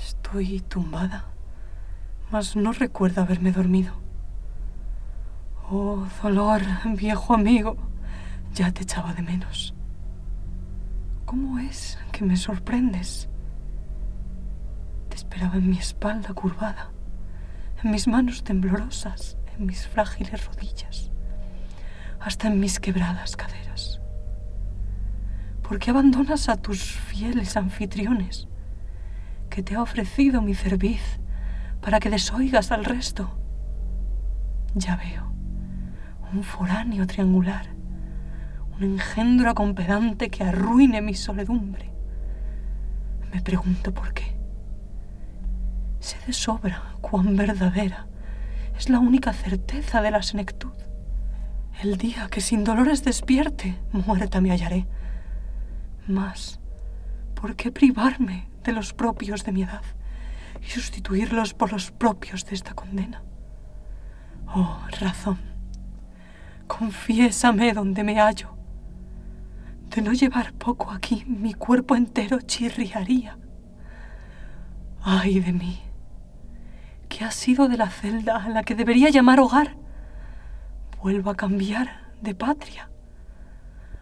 Estoy tumbada, mas no recuerdo haberme dormido. Oh, dolor, viejo amigo, ya te echaba de menos. ¿Cómo es que me sorprendes? Te esperaba en mi espalda curvada, en mis manos temblorosas, en mis frágiles rodillas, hasta en mis quebradas caderas. ¿Por qué abandonas a tus fieles anfitriones que te ha ofrecido mi cerviz para que desoigas al resto? Ya veo, un foráneo triangular un engendro acompedante que arruine mi soledumbre. Me pregunto por qué. Sé de sobra cuán verdadera es la única certeza de la senectud. El día que sin dolores despierte, muerta me hallaré. Mas, ¿por qué privarme de los propios de mi edad y sustituirlos por los propios de esta condena? Oh, razón, confiésame donde me hallo de no llevar poco aquí, mi cuerpo entero chirriaría. Ay de mí, ¿qué ha sido de la celda a la que debería llamar hogar? Vuelvo a cambiar de patria.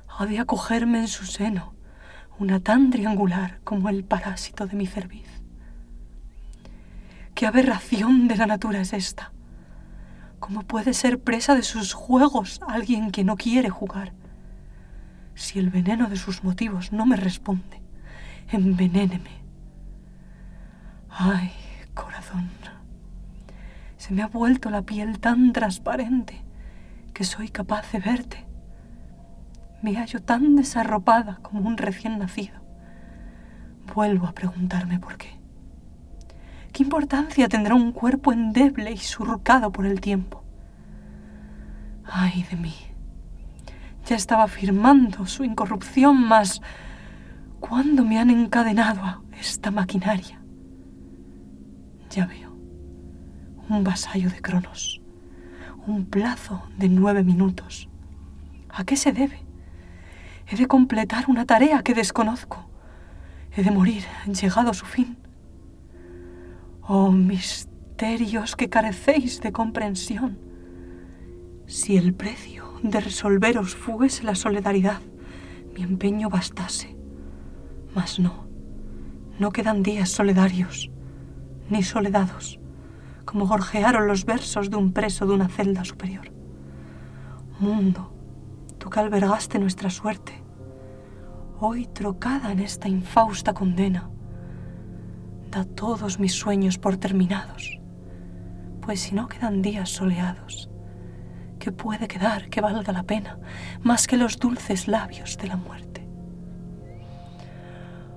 Ha de acogerme en su seno una tan triangular como el parásito de mi cerviz. ¿Qué aberración de la natura es esta? ¿Cómo puede ser presa de sus juegos alguien que no quiere jugar? Si el veneno de sus motivos no me responde, envenéneme. Ay, corazón, se me ha vuelto la piel tan transparente que soy capaz de verte. Me hallo tan desarropada como un recién nacido. Vuelvo a preguntarme por qué. ¿Qué importancia tendrá un cuerpo endeble y surcado por el tiempo? Ay de mí ya estaba firmando su incorrupción, mas ¿cuándo me han encadenado a esta maquinaria? Ya veo, un vasallo de Cronos, un plazo de nueve minutos. ¿A qué se debe? He de completar una tarea que desconozco. He de morir llegado a su fin. Oh misterios que carecéis de comprensión. Si el precio de resolveros fuese la solidaridad, mi empeño bastase. Mas no, no quedan días solidarios, ni soledados, como gorjearon los versos de un preso de una celda superior. Mundo, tú que albergaste nuestra suerte, hoy trocada en esta infausta condena, da todos mis sueños por terminados, pues si no quedan días soleados, que puede quedar que valga la pena más que los dulces labios de la muerte.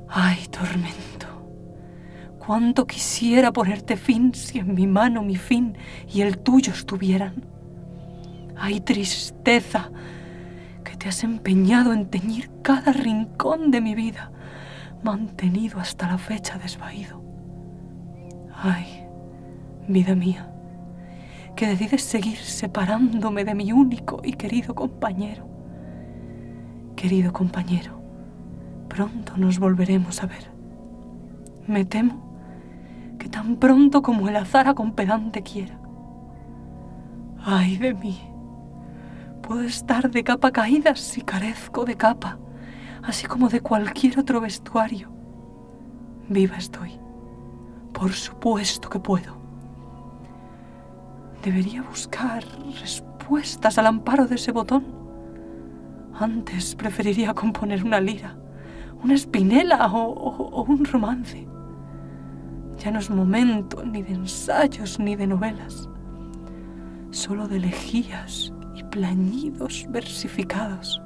Ay, tormento, cuánto quisiera ponerte fin si en mi mano mi fin y el tuyo estuvieran. Ay, tristeza, te has empeñado en teñir cada rincón de mi vida, mantenido hasta la fecha desvaído. Ay, vida mía, que decides seguir separándome de mi único y querido compañero. Querido compañero, pronto nos volveremos a ver. Me temo que tan pronto como el azar acompedante quiera. Ay de mí, puedo estar de capa caída si carezco de capa, así como de cualquier otro vestuario. Viva estoy. Por supuesto que puedo. Debería buscar respuestas al amparo de ese botón. Antes preferiría componer una lira, una espinela o, un romance. Ya no es momento ni de ensayos ni de novelas, solo de elegías plañidos versificados,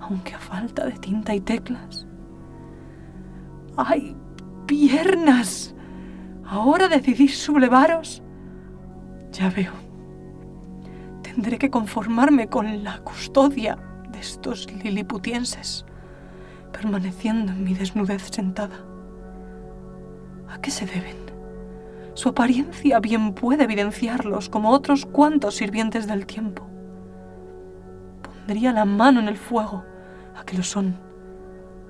aunque a falta de tinta y teclas. ¡Ay, piernas! ¿Ahora decidís sublevaros? Ya veo. Tendré que conformarme con la custodia de estos liliputienses, permaneciendo en mi desnudez sentada. ¿A qué se deben? Su apariencia bien puede evidenciarlos como otros cuantos sirvientes del tiempo. Pondría la mano en el fuego a que lo son,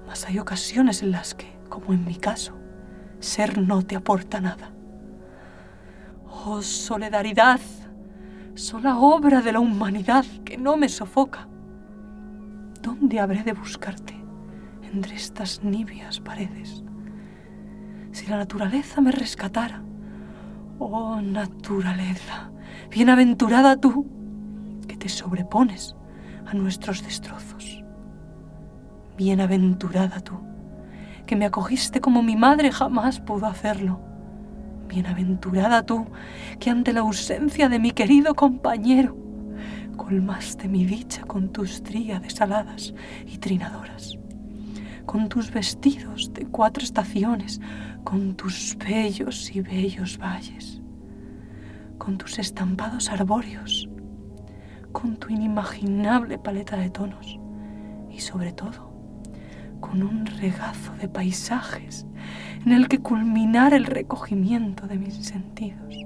mas hay ocasiones en las que, como en mi caso, ser no te aporta nada. Oh solidaridad, sola obra de la humanidad que no me sofoca. ¿Dónde habré de buscarte entre estas nibias paredes? Si la naturaleza me rescatara, oh naturaleza, bienaventurada tú, que te sobrepones nuestros destrozos. Bienaventurada tú, que me acogiste como mi madre jamás pudo hacerlo. Bienaventurada tú, que ante la ausencia de mi querido compañero, colmaste mi dicha con tus tríades aladas y trinadoras, con tus vestidos de cuatro estaciones, con tus bellos y bellos valles, con tus estampados arbóreos, con tu inimaginable paleta de tonos y sobre todo con un regazo de paisajes en el que culminar el recogimiento de mis sentidos.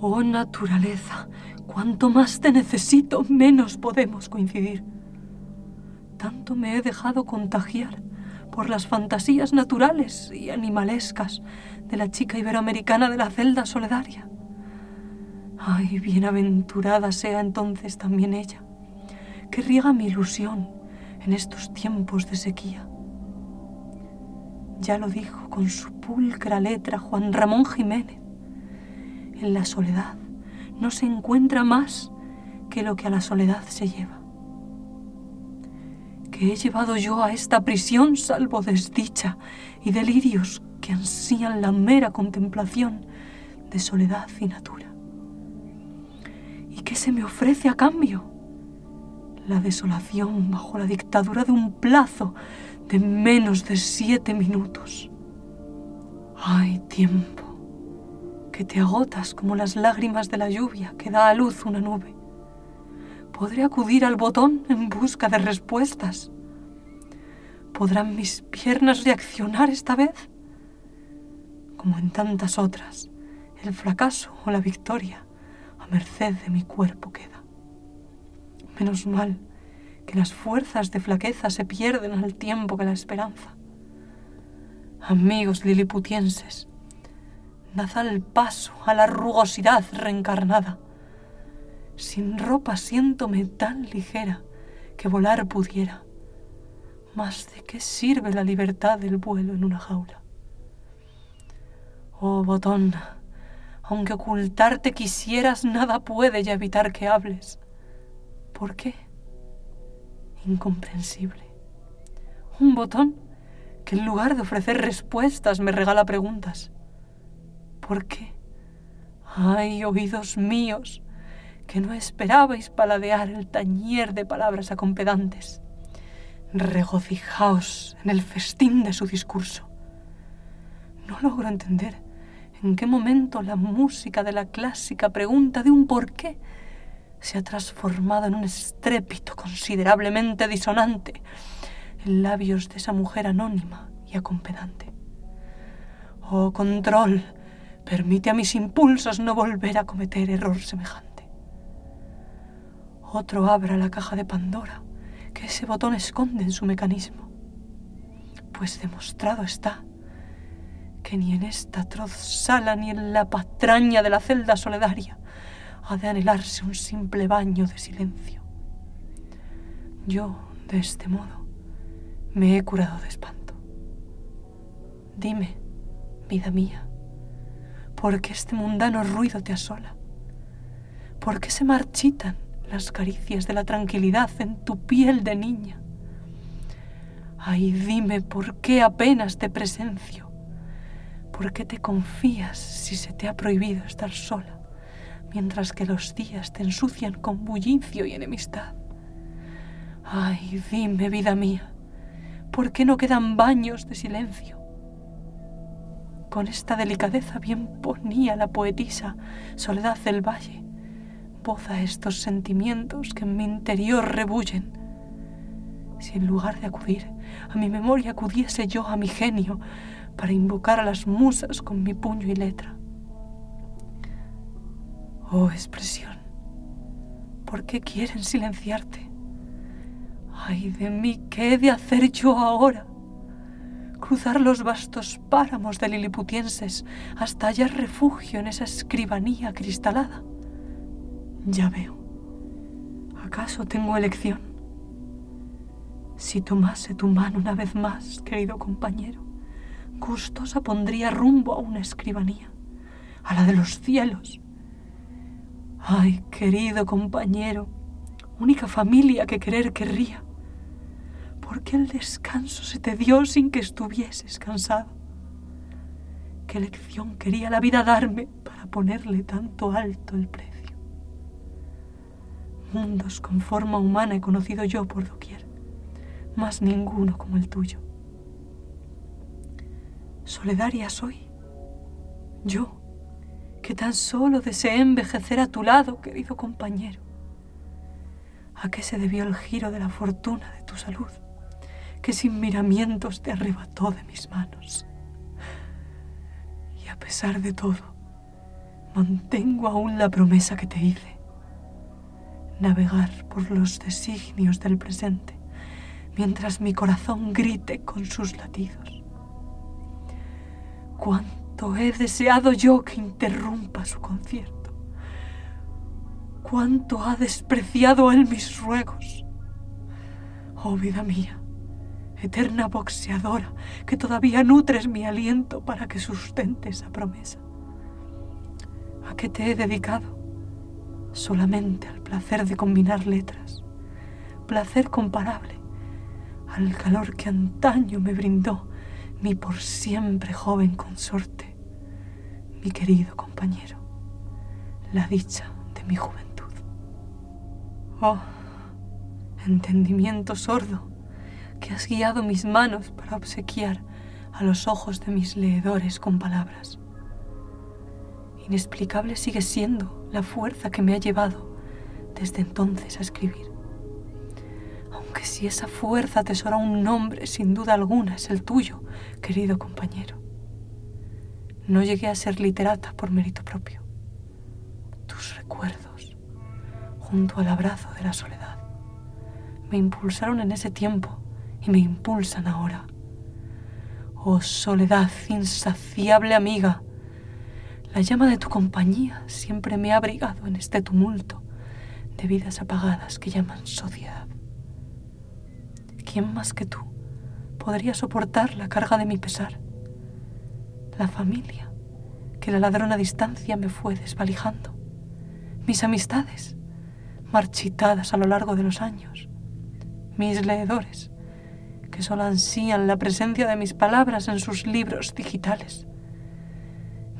Oh naturaleza, cuanto más te necesito, menos podemos coincidir. Tanto me he dejado contagiar por las fantasías naturales y animalescas de la chica iberoamericana de la celda solidaria. Ay, bienaventurada sea entonces también ella, que riega mi ilusión en estos tiempos de sequía. Ya lo dijo con su pulcra letra Juan Ramón Jiménez. En la soledad no se encuentra más que lo que a la soledad se lleva. Que he llevado yo a esta prisión salvo desdicha y delirios que ansían la mera contemplación de soledad y natura. ¿Y qué se me ofrece a cambio? La desolación bajo la dictadura de un plazo de menos de siete minutos. Ay, tiempo, que te agotas como las lágrimas de la lluvia que da a luz una nube. ¿Podré acudir al botón en busca de respuestas? ¿Podrán mis piernas reaccionar esta vez? Como en tantas otras, el fracaso o la victoria merced de mi cuerpo queda. Menos mal que las fuerzas de flaqueza se pierden al tiempo que la esperanza. Amigos liliputienses, dad al paso a la rugosidad reencarnada. Sin ropa siéntome tan ligera que volar pudiera. Mas de qué sirve la libertad del vuelo en una jaula. Oh botón, aunque ocultarte quisieras, nada puede ya evitar que hables. ¿Por qué? incomprensible. Un botón que en lugar de ofrecer respuestas me regala preguntas. ¿Por qué? Ay, oídos míos, que no esperabais paladear el tañer de palabras acompedantes. Regocijaos en el festín de su discurso. No logro entender en qué momento la música de la clásica pregunta de un por qué se ha transformado en un estrépito considerablemente disonante en labios de esa mujer anónima y acompedante. Oh control, permite a mis impulsos no volver a cometer error semejante. Otro abra la caja de Pandora que ese botón esconde en su mecanismo, pues demostrado está que ni en esta atroz sala ni en la patraña de la celda solidaria ha de anhelarse un simple baño de silencio. Yo, de este modo, me he curado de espanto. Dime, vida mía, ¿por qué este mundano ruido te asola? ¿Por qué se marchitan las caricias de la tranquilidad en tu piel de niña? Ay, dime por qué apenas te presencio, por qué te confías si se te ha prohibido estar sola mientras que los días te ensucian con bullicio y enemistad. Ay, dime, vida mía, ¿por qué no quedan baños de silencio? Con esta delicadeza bien ponía la poetisa Soledad del Valle voz a estos sentimientos que en mi interior rebullen. Si en lugar de acudir a mi memoria acudiese yo a mi genio para invocar a las musas con mi puño y letra, Oh expresión, ¿por qué quieren silenciarte? Ay de mí, ¿qué he de hacer yo ahora? cruzar los vastos páramos de liliputienses hasta hallar refugio en esa escribanía cristalada. Ya veo. ¿Acaso tengo elección? Si tomase tu mano una vez más, querido compañero, gustosa pondría rumbo a una escribanía, a la de los cielos. Ay, querido compañero, única familia que querer querría. ¿Por qué el descanso se te dio sin que estuvieses cansado? ¿Qué lección quería la vida darme para ponerle tanto alto el precio? Mundos con forma humana he conocido yo por doquier, mas ninguno como el tuyo. Soledaria soy, yo, que tan solo deseé envejecer a tu lado, querido compañero. ¿A qué se debió el giro de la fortuna de tu salud? que sin miramientos te arrebató de mis manos. Y a pesar de todo, mantengo aún la promesa que te hice, navegar por los designios del presente mientras mi corazón grite con sus latidos. Cuánto he deseado yo que interrumpa su concierto. Cuánto ha despreciado él mis ruegos. Oh vida mía, eterna boxeadora, que todavía nutres mi aliento para que sustente esa promesa. ¿A qué te he dedicado? Solamente al placer de combinar letras, placer comparable al calor que antaño me brindó mi por siempre joven consorte, mi querido compañero, la dicha de mi juventud. Oh, entendimiento sordo, que has guiado mis manos para obsequiar a los ojos de mis leedores con palabras. Inexplicable sigue siendo la fuerza que me ha llevado desde entonces a escribir. Aunque si esa fuerza atesora un nombre, sin duda alguna es el tuyo, querido compañero. No llegué a ser literata por mérito propio. Tus recuerdos, junto al abrazo de la soledad, me impulsaron en ese tiempo y me impulsan ahora. Oh soledad insaciable amiga, la llama de tu compañía siempre me ha abrigado en este tumulto de vidas apagadas que llaman sociedad. ¿Quién más que tú podría soportar la carga de mi pesar? La familia que la ladrona distancia me fue desvalijando. Mis amistades, marchitadas a lo largo de los años. Mis leedores, que solo ansían la presencia de mis palabras en sus libros digitales.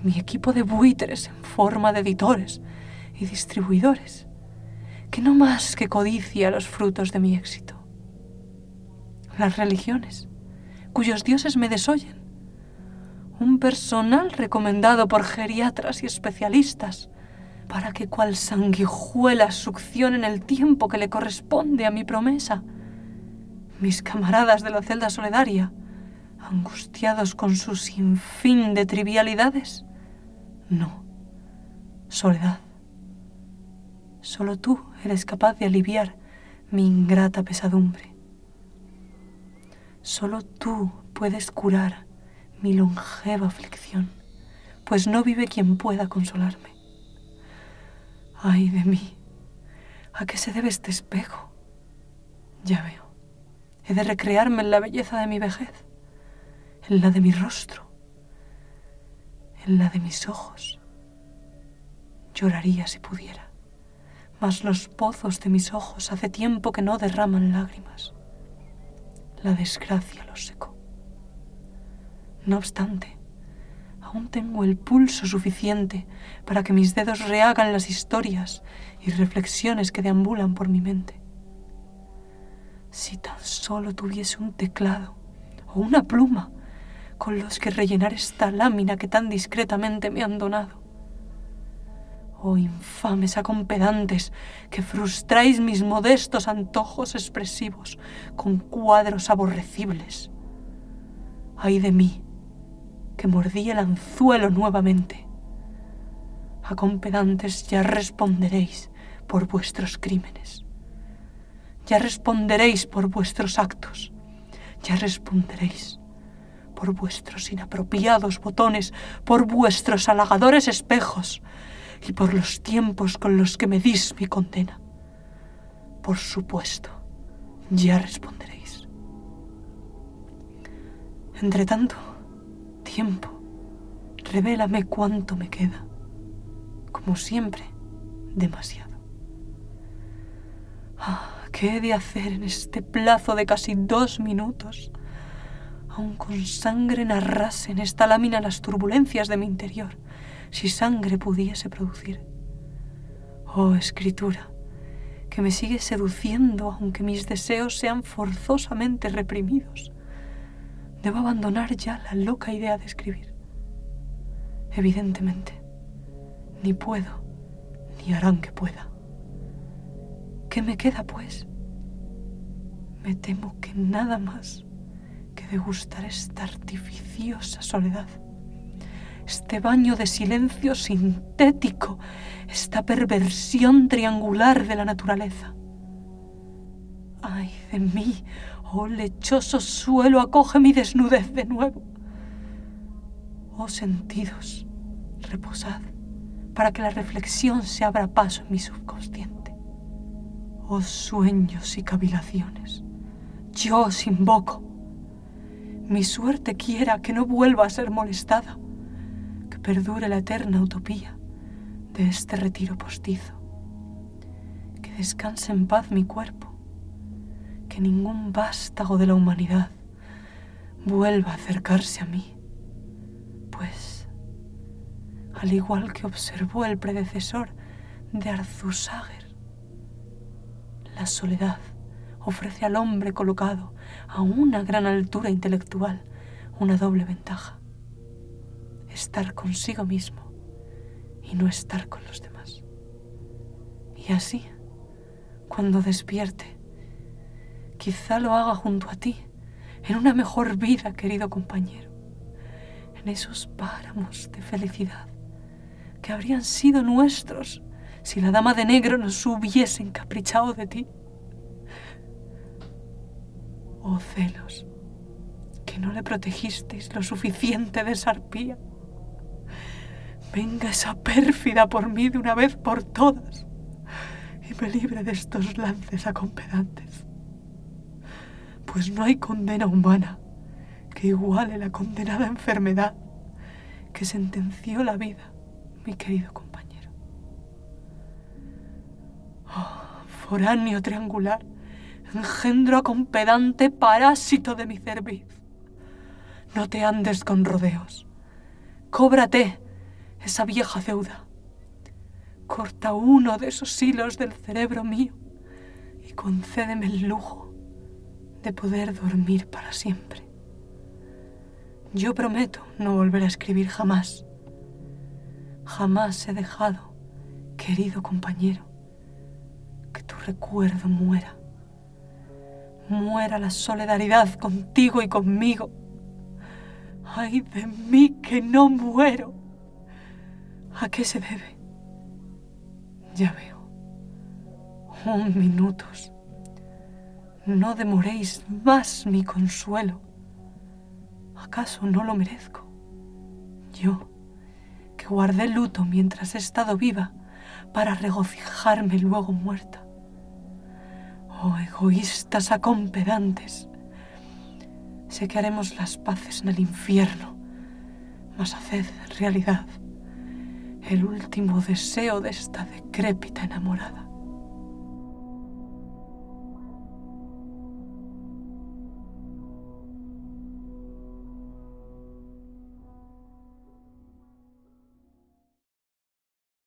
Mi equipo de buitres en forma de editores y distribuidores, que no más que codicia los frutos de mi éxito. Las religiones, cuyos dioses me desoyen. Un personal recomendado por geriatras y especialistas para que cual sanguijuela succionen el tiempo que le corresponde a mi promesa mis camaradas de la celda solidaria, angustiados con su sinfín de trivialidades? No, soledad. Solo tú eres capaz de aliviar mi ingrata pesadumbre. Solo tú puedes curar mi longeva aflicción, pues no vive quien pueda consolarme. Ay de mí, ¿a qué se debe este espejo? Ya veo. He de recrearme en la belleza de mi vejez, en la de mi rostro, en la de mis ojos. Lloraría si pudiera, mas los pozos de mis ojos hace tiempo que no derraman lágrimas. La desgracia los secó. No obstante, aún tengo el pulso suficiente para que mis dedos rehagan las historias y reflexiones que deambulan por mi mente. Si tan solo tuviese un teclado o una pluma con los que rellenar esta lámina que tan discretamente me han donado. Oh infames acompedantes, que frustráis mis modestos antojos expresivos con cuadros aborrecibles. Ay de mí, que mordí el anzuelo nuevamente. Acompedantes, ya responderéis por vuestros crímenes ya responderéis por vuestros actos, ya responderéis por vuestros inapropiados botones, por vuestros halagadores espejos y por los tiempos con los que medís mi condena. Por supuesto, ya responderéis. Entre tanto, tiempo, revélame cuánto me queda. Como siempre, demasiado. Ah, ¿Qué he de hacer en este plazo de casi dos minutos? Aun con sangre narrase en esta lámina las turbulencias de mi interior, si sangre pudiese producir. Oh escritura, que me sigue seduciendo aunque mis deseos sean forzosamente reprimidos. Debo abandonar ya la loca idea de escribir. Evidentemente, ni puedo, ni harán que pueda. ¿Qué me queda, pues? Me temo que nada más que degustar esta artificiosa soledad, este baño de silencio sintético, esta perversión triangular de la naturaleza. Ay de mí, oh lechoso suelo, acoge mi desnudez de nuevo. Oh sentidos, reposad para que la reflexión se abra paso en mi subconsciente. Oh sueños y cavilaciones, yo os invoco. Mi suerte quiera que no vuelva a ser molestada, que perdure la eterna utopía de este retiro postizo, que descanse en paz mi cuerpo, que ningún vástago de la humanidad vuelva a acercarse a mí, pues, al igual que observó el predecesor de Arzusager, la soledad ofrece al hombre colocado a una gran altura intelectual una doble ventaja. Estar consigo mismo y no estar con los demás. Y así, cuando despierte, quizá lo haga junto a ti, en una mejor vida, querido compañero, en esos páramos de felicidad que habrían sido nuestros si la dama de negro nos hubiese encaprichado de ti. Oh celos, que no le protegisteis lo suficiente de esa arpía. Venga esa pérfida por mí de una vez por todas y me libre de estos lances acompedantes. Pues no hay condena humana que iguale la condenada enfermedad que sentenció la vida, mi querido compañero. foráneo triangular, engendro acompedante parásito de mi cerviz. No te andes con rodeos. Cóbrate esa vieja deuda. Corta uno de esos hilos del cerebro mío y concédeme el lujo de poder dormir para siempre. Yo prometo no volver a escribir jamás. Jamás he dejado, querido compañero, que tu recuerdo muera. Muera la solidaridad contigo y conmigo. Ay de mí que no muero. ¿A qué se debe? Ya veo. Un minutos. No demoréis más mi consuelo. ¿Acaso no lo merezco? Yo, que guardé luto mientras he estado viva para regocijarme luego muerta. Oh egoístas acompedantes, sé que haremos las paces en el infierno, mas haced realidad el último deseo de esta decrépita enamorada.